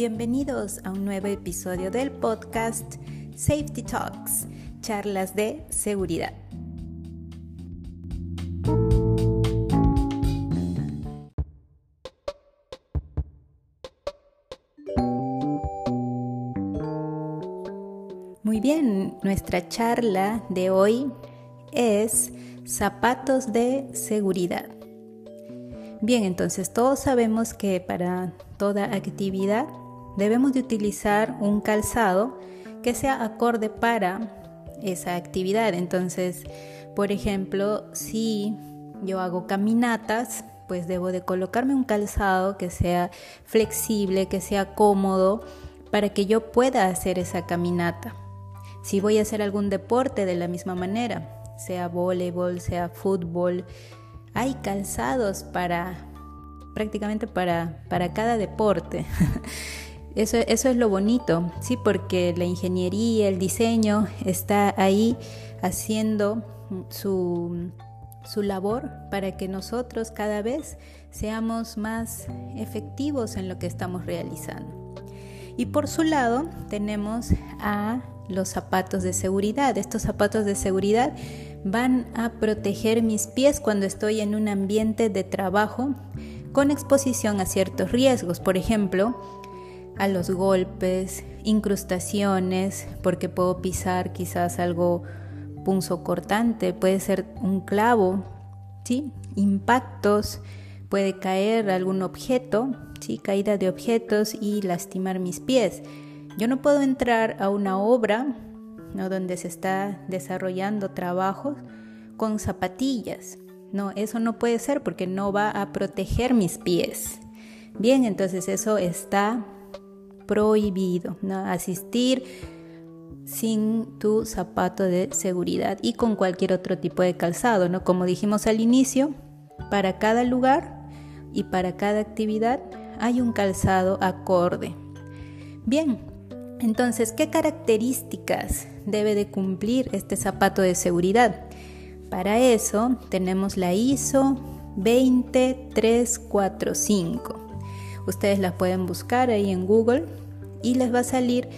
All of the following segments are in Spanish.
Bienvenidos a un nuevo episodio del podcast Safety Talks, charlas de seguridad. Muy bien, nuestra charla de hoy es zapatos de seguridad. Bien, entonces todos sabemos que para toda actividad debemos de utilizar un calzado que sea acorde para esa actividad. Entonces, por ejemplo, si yo hago caminatas, pues debo de colocarme un calzado que sea flexible, que sea cómodo, para que yo pueda hacer esa caminata. Si voy a hacer algún deporte de la misma manera, sea voleibol, sea fútbol, hay calzados para prácticamente para, para cada deporte. Eso, eso, es lo bonito, sí, porque la ingeniería, el diseño está ahí haciendo su, su labor para que nosotros cada vez seamos más efectivos en lo que estamos realizando. Y por su lado tenemos a los zapatos de seguridad. Estos zapatos de seguridad van a proteger mis pies cuando estoy en un ambiente de trabajo con exposición a ciertos riesgos, por ejemplo, a los golpes, incrustaciones, porque puedo pisar quizás algo punzo cortante, puede ser un clavo, ¿sí? impactos, puede caer algún objeto, ¿sí? caída de objetos y lastimar mis pies. Yo no puedo entrar a una obra ¿no? donde se está desarrollando trabajos con zapatillas. No, eso no puede ser porque no va a proteger mis pies. Bien, entonces eso está prohibido, ¿no? Asistir sin tu zapato de seguridad y con cualquier otro tipo de calzado, ¿no? Como dijimos al inicio, para cada lugar y para cada actividad hay un calzado acorde. Bien, entonces, ¿qué características debe de cumplir este zapato de seguridad? Para eso tenemos la ISO 20345. Ustedes la pueden buscar ahí en Google y les va a salir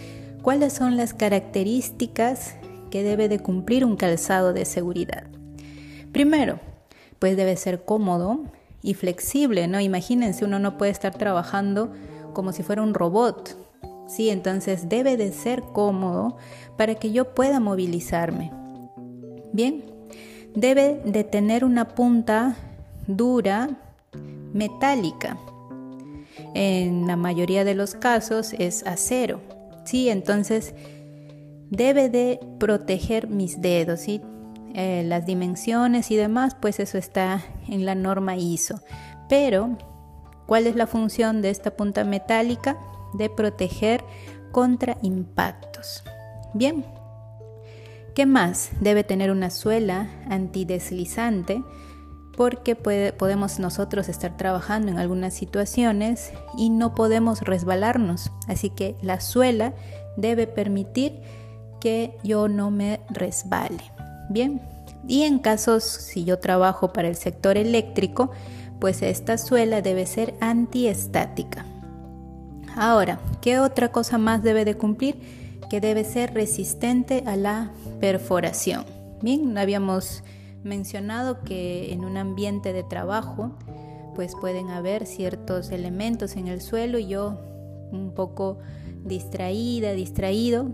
cuáles son las características que debe de cumplir un calzado de seguridad. Primero, pues debe ser cómodo y flexible, ¿no? Imagínense, uno no puede estar trabajando como si fuera un robot, ¿sí? Entonces debe de ser cómodo para que yo pueda movilizarme. Bien, debe de tener una punta dura, metálica. En la mayoría de los casos es acero, ¿sí? Entonces debe de proteger mis dedos, ¿sí? Eh, las dimensiones y demás, pues eso está en la norma ISO. Pero, ¿cuál es la función de esta punta metálica? de proteger contra impactos. Bien, ¿qué más? Debe tener una suela antideslizante porque podemos nosotros estar trabajando en algunas situaciones y no podemos resbalarnos. Así que la suela debe permitir que yo no me resbale. Bien, y en casos si yo trabajo para el sector eléctrico, pues esta suela debe ser antiestática. Ahora, ¿qué otra cosa más debe de cumplir? Que debe ser resistente a la perforación. Bien, habíamos mencionado que en un ambiente de trabajo pues pueden haber ciertos elementos en el suelo y yo un poco distraída, distraído,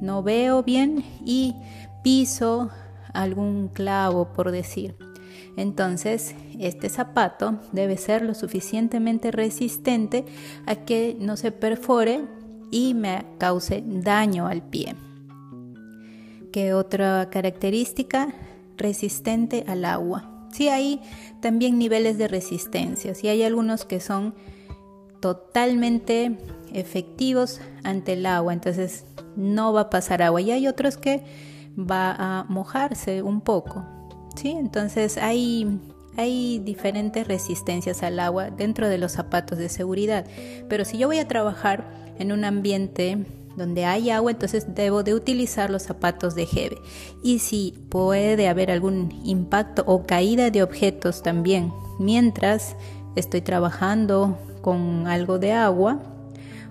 no veo bien y piso algún clavo por decir. Entonces, este zapato debe ser lo suficientemente resistente a que no se perfore y me cause daño al pie. ¿Qué otra característica? Resistente al agua. Sí hay también niveles de resistencia. Sí hay algunos que son totalmente efectivos ante el agua, entonces no va a pasar agua. Y hay otros que va a mojarse un poco. ¿sí? Entonces hay, hay diferentes resistencias al agua dentro de los zapatos de seguridad. Pero si yo voy a trabajar en un ambiente donde hay agua, entonces debo de utilizar los zapatos de Hebe. Y si puede haber algún impacto o caída de objetos también mientras estoy trabajando con algo de agua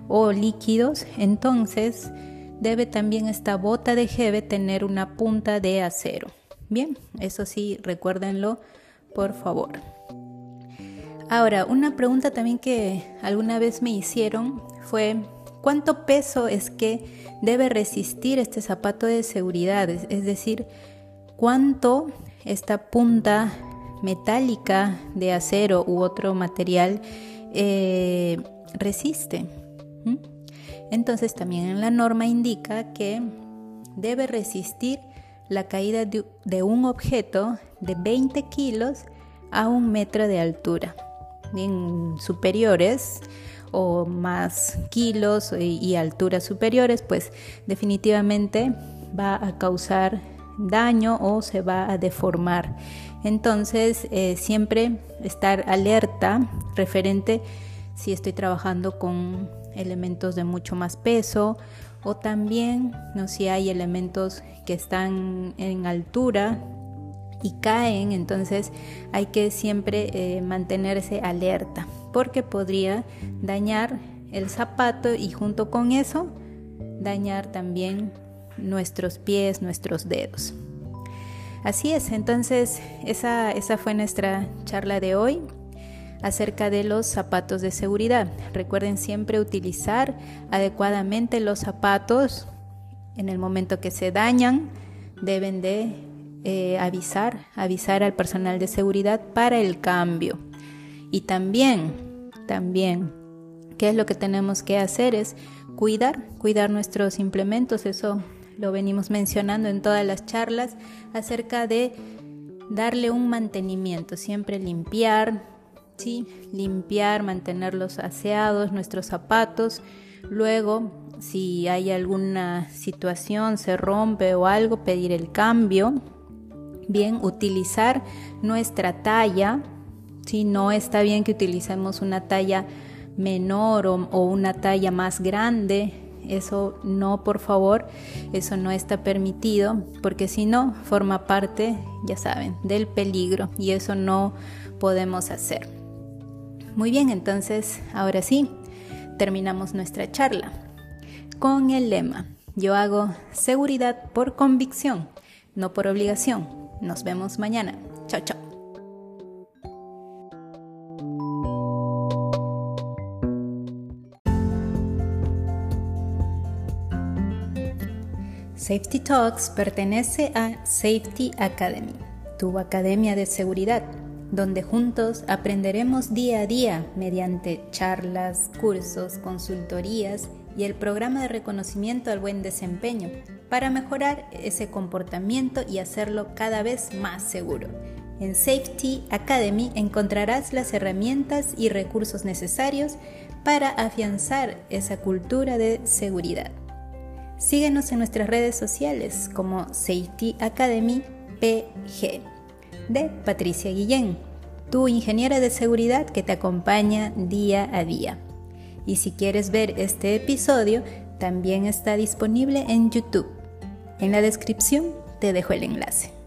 o líquidos, entonces debe también esta bota de jeve tener una punta de acero. Bien, eso sí, recuérdenlo, por favor. Ahora, una pregunta también que alguna vez me hicieron fue, ¿cuánto peso es que debe resistir este zapato de seguridad? Es decir, ¿cuánto esta punta metálica de acero u otro material eh, resiste? ¿Mm? Entonces también en la norma indica que debe resistir la caída de, un objeto de 20 kilos a un metro de altura. Bien superiores o más kilos y, alturas superiores, pues definitivamente va a causar daño o se va a deformar. Entonces, eh, siempre estar alerta referente si estoy trabajando con elementos de mucho más peso o también no si hay elementos que están en altura y caen entonces hay que siempre eh, mantenerse alerta porque podría dañar el zapato y junto con eso dañar también nuestros pies nuestros dedos así es entonces esa, esa fue nuestra charla de hoy acerca de los zapatos de seguridad. Recuerden siempre utilizar adecuadamente los zapatos. En el momento que se dañan, deben de eh, avisar, avisar al personal de seguridad para el cambio. Y también, también, ¿qué es lo que tenemos que hacer? Es cuidar, cuidar nuestros implementos. Eso lo venimos mencionando en todas las charlas acerca de darle un mantenimiento, siempre limpiar, limpiar, mantenerlos aseados, nuestros zapatos. Luego, si hay alguna situación, se rompe o algo, pedir el cambio. Bien, utilizar nuestra talla. Si no está bien que utilicemos una talla menor o, o una talla más grande, eso no, por favor, eso no está permitido, porque si no, forma parte, ya saben, del peligro y eso no podemos hacer. Muy bien, entonces ahora sí, terminamos nuestra charla con el lema, yo hago seguridad por convicción, no por obligación. Nos vemos mañana. Chao, chao. Safety Talks pertenece a Safety Academy, tu academia de seguridad donde juntos aprenderemos día a día mediante charlas, cursos, consultorías y el programa de reconocimiento al buen desempeño para mejorar ese comportamiento y hacerlo cada vez más seguro. En Safety Academy encontrarás las herramientas y recursos necesarios para afianzar esa cultura de seguridad. Síguenos en nuestras redes sociales como Safety Academy PG de Patricia Guillén, tu ingeniera de seguridad que te acompaña día a día. Y si quieres ver este episodio, también está disponible en YouTube. En la descripción te dejo el enlace.